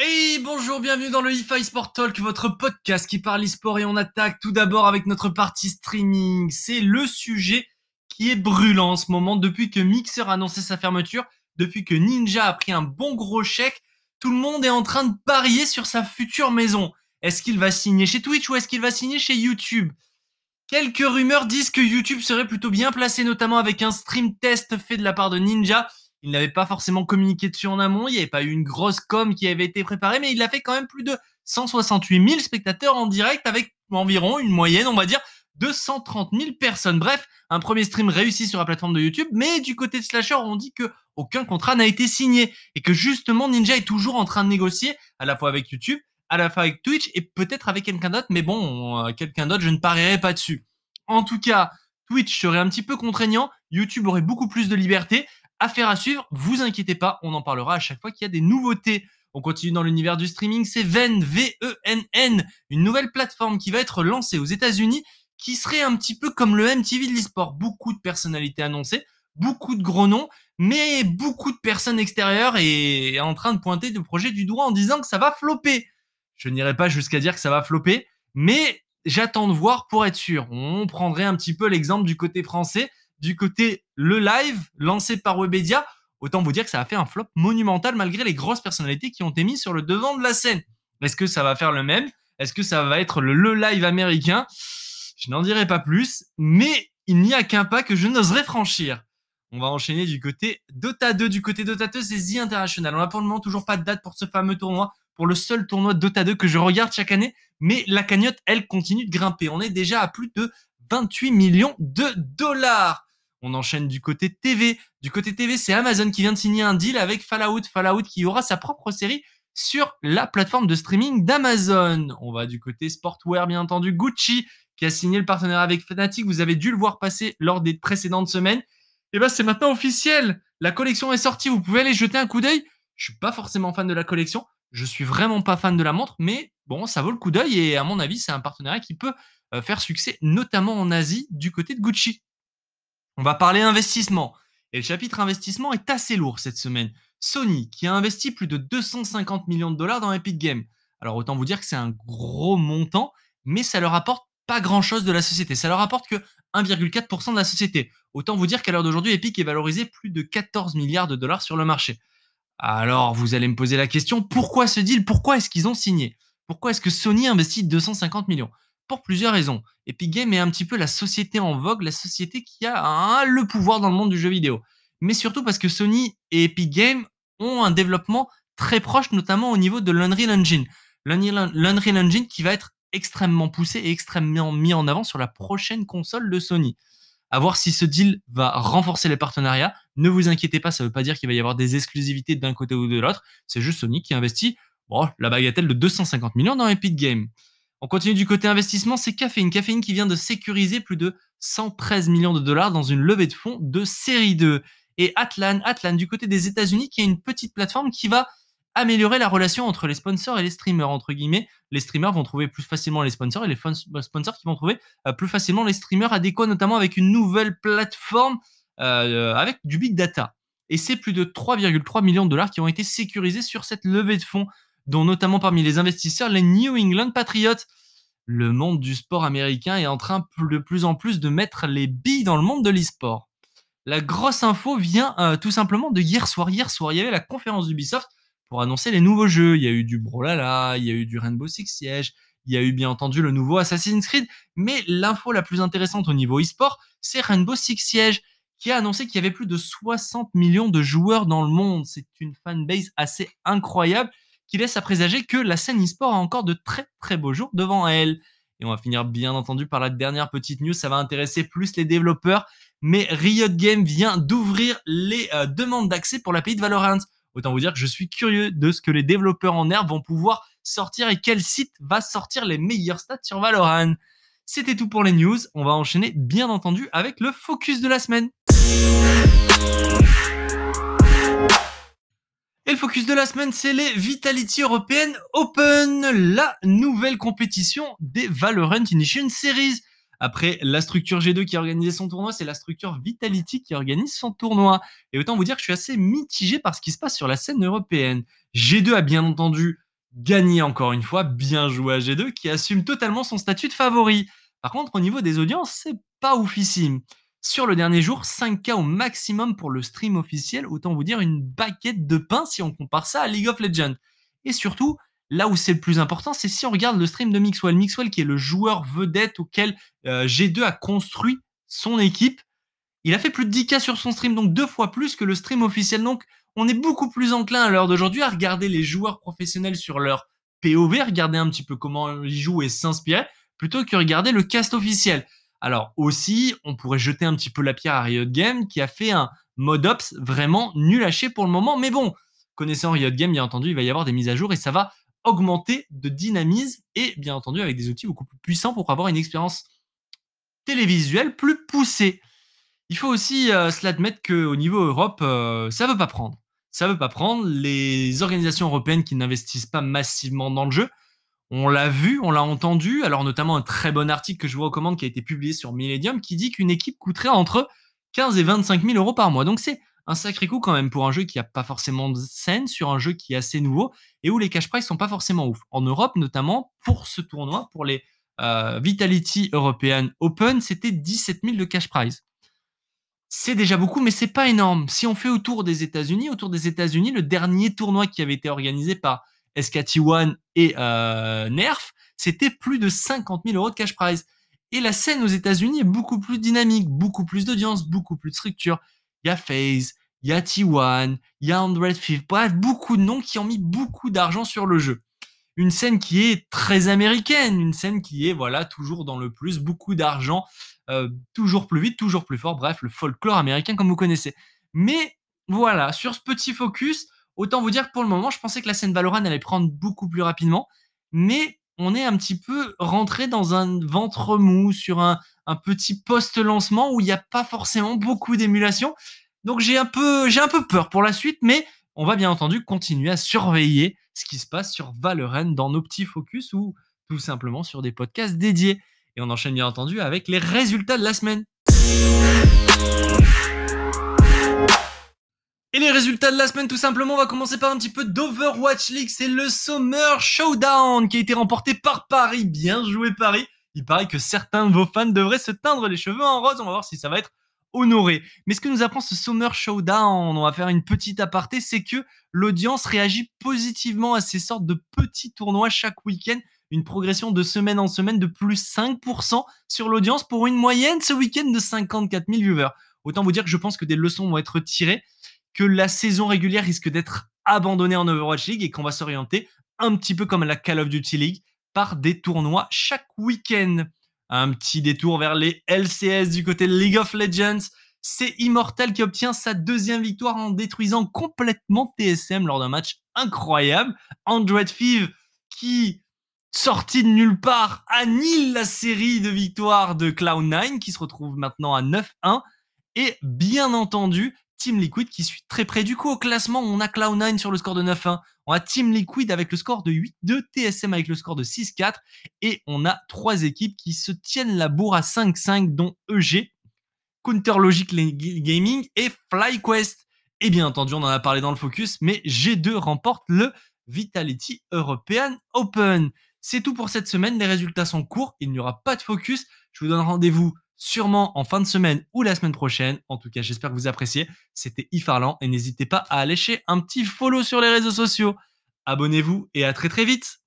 Hey, bonjour, bienvenue dans le e Sport Talk, votre podcast qui parle e-sport et on attaque tout d'abord avec notre partie streaming. C'est le sujet qui est brûlant en ce moment depuis que Mixer a annoncé sa fermeture, depuis que Ninja a pris un bon gros chèque. Tout le monde est en train de parier sur sa future maison. Est-ce qu'il va signer chez Twitch ou est-ce qu'il va signer chez YouTube? Quelques rumeurs disent que YouTube serait plutôt bien placé, notamment avec un stream test fait de la part de Ninja il n'avait pas forcément communiqué dessus en amont. Il n'y avait pas eu une grosse com qui avait été préparée, mais il a fait quand même plus de 168 000 spectateurs en direct avec environ une moyenne, on va dire, de 130 000 personnes. Bref, un premier stream réussi sur la plateforme de YouTube, mais du côté de Slasher, on dit que aucun contrat n'a été signé et que justement Ninja est toujours en train de négocier à la fois avec YouTube, à la fois avec Twitch et peut-être avec quelqu'un d'autre, mais bon, euh, quelqu'un d'autre, je ne parierai pas dessus. En tout cas, Twitch serait un petit peu contraignant, YouTube aurait beaucoup plus de liberté, Affaire à suivre, vous inquiétez pas, on en parlera à chaque fois qu'il y a des nouveautés. On continue dans l'univers du streaming, c'est Ven, V-E-N-N, une nouvelle plateforme qui va être lancée aux États-Unis, qui serait un petit peu comme le MTV de l'e-sport. Beaucoup de personnalités annoncées, beaucoup de gros noms, mais beaucoup de personnes extérieures et en train de pointer le projet du doigt en disant que ça va flopper. Je n'irai pas jusqu'à dire que ça va flopper, mais j'attends de voir pour être sûr. On prendrait un petit peu l'exemple du côté français du côté le live lancé par Webedia, autant vous dire que ça a fait un flop monumental malgré les grosses personnalités qui ont été mises sur le devant de la scène. Est-ce que ça va faire le même? Est-ce que ça va être le, le live américain? Je n'en dirai pas plus, mais il n'y a qu'un pas que je n'oserais franchir. On va enchaîner du côté Dota 2. Du côté Dota 2, c'est The International. On n'a pour le moment toujours pas de date pour ce fameux tournoi, pour le seul tournoi Dota 2 que je regarde chaque année. Mais la cagnotte, elle, continue de grimper. On est déjà à plus de 28 millions de dollars. On enchaîne du côté TV. Du côté TV, c'est Amazon qui vient de signer un deal avec Fallout. Fallout qui aura sa propre série sur la plateforme de streaming d'Amazon. On va du côté sportwear, bien entendu. Gucci qui a signé le partenariat avec Fnatic. Vous avez dû le voir passer lors des précédentes semaines. Et eh ben, c'est maintenant officiel. La collection est sortie. Vous pouvez aller jeter un coup d'œil. Je suis pas forcément fan de la collection. Je suis vraiment pas fan de la montre, mais bon, ça vaut le coup d'œil et à mon avis, c'est un partenariat qui peut euh, faire succès, notamment en Asie, du côté de Gucci. On va parler investissement. Et le chapitre investissement est assez lourd cette semaine. Sony, qui a investi plus de 250 millions de dollars dans Epic Games. Alors autant vous dire que c'est un gros montant, mais ça leur apporte pas grand-chose de la société. Ça leur apporte que 1,4% de la société. Autant vous dire qu'à l'heure d'aujourd'hui, Epic est valorisé plus de 14 milliards de dollars sur le marché. Alors vous allez me poser la question, pourquoi ce deal? Pourquoi est-ce qu'ils ont signé? Pourquoi est-ce que Sony investit 250 millions? Pour plusieurs raisons. Epic Games est un petit peu la société en vogue, la société qui a le pouvoir dans le monde du jeu vidéo. Mais surtout parce que Sony et Epic Games ont un développement très proche, notamment au niveau de l'Unreal Engine. L'Unreal Engine qui va être extrêmement poussé et extrêmement mis en avant sur la prochaine console de Sony. À voir si ce deal va renforcer les partenariats. Ne vous inquiétez pas, ça ne veut pas dire qu'il va y avoir des exclusivités d'un côté ou de l'autre. C'est juste Sony qui investit bon, la bagatelle de 250 millions dans Epic Games. On continue du côté investissement, c'est Caféine. Caféine qui vient de sécuriser plus de 113 millions de dollars dans une levée de fonds de série 2. Et Atlan, Atlan du côté des États-Unis, qui est une petite plateforme qui va améliorer la relation entre les sponsors et les streamers, entre guillemets. Les streamers vont trouver plus facilement les sponsors et les euh, sponsors qui vont trouver euh, plus facilement les streamers adéquats, notamment avec une nouvelle plateforme euh, avec du big data. Et c'est plus de 3,3 millions de dollars qui ont été sécurisés sur cette levée de fonds dont notamment parmi les investisseurs les New England Patriots. Le monde du sport américain est en train de plus en plus de mettre les billes dans le monde de l'e-sport. La grosse info vient euh, tout simplement de hier soir. Hier soir, il y avait la conférence d'Ubisoft pour annoncer les nouveaux jeux. Il y a eu du Brawlhalla, il y a eu du Rainbow Six Siege, il y a eu bien entendu le nouveau Assassin's Creed. Mais l'info la plus intéressante au niveau e-sport, c'est Rainbow Six Siege qui a annoncé qu'il y avait plus de 60 millions de joueurs dans le monde. C'est une fanbase assez incroyable qui laisse à présager que la scène e-sport a encore de très très beaux jours devant elle. Et on va finir bien entendu par la dernière petite news, ça va intéresser plus les développeurs, mais Riot Games vient d'ouvrir les euh, demandes d'accès pour l'API de Valorant. Autant vous dire que je suis curieux de ce que les développeurs en herbe vont pouvoir sortir et quel site va sortir les meilleurs stats sur Valorant. C'était tout pour les news, on va enchaîner bien entendu avec le focus de la semaine. Et le focus de la semaine, c'est les Vitality European Open, la nouvelle compétition des Valorant Initiation Series. Après la structure G2 qui a organisé son tournoi, c'est la structure Vitality qui organise son tournoi. Et autant vous dire que je suis assez mitigé par ce qui se passe sur la scène européenne. G2 a bien entendu gagné encore une fois, bien joué à G2 qui assume totalement son statut de favori. Par contre, au niveau des audiences, c'est pas oufissime. Sur le dernier jour, 5K au maximum pour le stream officiel, autant vous dire une baguette de pain si on compare ça à League of Legends. Et surtout, là où c'est le plus important, c'est si on regarde le stream de Mixwell. Mixwell qui est le joueur vedette auquel euh, G2 a construit son équipe. Il a fait plus de 10K sur son stream, donc deux fois plus que le stream officiel. Donc on est beaucoup plus enclin à l'heure d'aujourd'hui à regarder les joueurs professionnels sur leur POV, regarder un petit peu comment ils jouent et s'inspirer, plutôt que regarder le cast officiel. Alors aussi, on pourrait jeter un petit peu la pierre à Riot Game qui a fait un mode ops vraiment nul à chier pour le moment. Mais bon, connaissant Riot Game, bien entendu, il va y avoir des mises à jour et ça va augmenter de dynamisme et bien entendu avec des outils beaucoup plus puissants pour avoir une expérience télévisuelle plus poussée. Il faut aussi euh, se l'admettre qu'au niveau Europe, euh, ça veut pas prendre. Ça veut pas prendre. Les organisations européennes qui n'investissent pas massivement dans le jeu, on l'a vu, on l'a entendu, alors notamment un très bon article que je vous recommande qui a été publié sur Millennium qui dit qu'une équipe coûterait entre 15 et 25 000 euros par mois. Donc c'est un sacré coup quand même pour un jeu qui n'a pas forcément de scène, sur un jeu qui est assez nouveau et où les cash price sont pas forcément ouf. En Europe notamment, pour ce tournoi, pour les euh, Vitality European Open, c'était 17 000 de cash prize. C'est déjà beaucoup, mais c'est pas énorme. Si on fait autour des États-Unis, autour des États-Unis, le dernier tournoi qui avait été organisé par SKT1 et euh, Nerf, c'était plus de 50 000 euros de cash prize. Et la scène aux États-Unis est beaucoup plus dynamique, beaucoup plus d'audience, beaucoup plus de structure. Il y a FaZe, il y a T1, il y a Android Fifth, bref, beaucoup de noms qui ont mis beaucoup d'argent sur le jeu. Une scène qui est très américaine, une scène qui est voilà toujours dans le plus, beaucoup d'argent, euh, toujours plus vite, toujours plus fort, bref, le folklore américain comme vous connaissez. Mais voilà, sur ce petit focus, Autant vous dire que pour le moment, je pensais que la scène Valorant allait prendre beaucoup plus rapidement, mais on est un petit peu rentré dans un ventre mou sur un, petit post-lancement où il n'y a pas forcément beaucoup d'émulation. Donc j'ai un peu peur pour la suite, mais on va bien entendu continuer à surveiller ce qui se passe sur Valorant dans nos petits focus ou tout simplement sur des podcasts dédiés. Et on enchaîne bien entendu avec les résultats de la semaine. Résultats de la semaine, tout simplement, on va commencer par un petit peu d'Overwatch League. C'est le Summer Showdown qui a été remporté par Paris. Bien joué Paris. Il paraît que certains de vos fans devraient se teindre les cheveux en rose. On va voir si ça va être honoré. Mais ce que nous apprend ce Summer Showdown, on va faire une petite aparté, c'est que l'audience réagit positivement à ces sortes de petits tournois chaque week-end. Une progression de semaine en semaine de plus 5% sur l'audience pour une moyenne ce week-end de 54 000 viewers. Autant vous dire que je pense que des leçons vont être tirées que la saison régulière risque d'être abandonnée en Overwatch League et qu'on va s'orienter un petit peu comme la Call of Duty League par des tournois chaque week-end. Un petit détour vers les LCS du côté de League of Legends. C'est Immortal qui obtient sa deuxième victoire en détruisant complètement TSM lors d'un match incroyable. Android Thief qui, sorti de nulle part, annule la série de victoires de Cloud9 qui se retrouve maintenant à 9-1. Et bien entendu, Team Liquid qui suit très près. Du coup, au classement, on a Cloud9 sur le score de 9-1. On a Team Liquid avec le score de 8-2, TSM avec le score de 6-4. Et on a trois équipes qui se tiennent la bourre à 5-5, dont EG, Counter Logic Gaming et FlyQuest. Et bien entendu, on en a parlé dans le focus, mais G2 remporte le Vitality European Open. C'est tout pour cette semaine. Les résultats sont courts. Il n'y aura pas de focus. Je vous donne rendez-vous sûrement en fin de semaine ou la semaine prochaine. En tout cas, j'espère que vous appréciez. C'était Ifarlan et n'hésitez pas à lâcher un petit follow sur les réseaux sociaux. Abonnez-vous et à très très vite.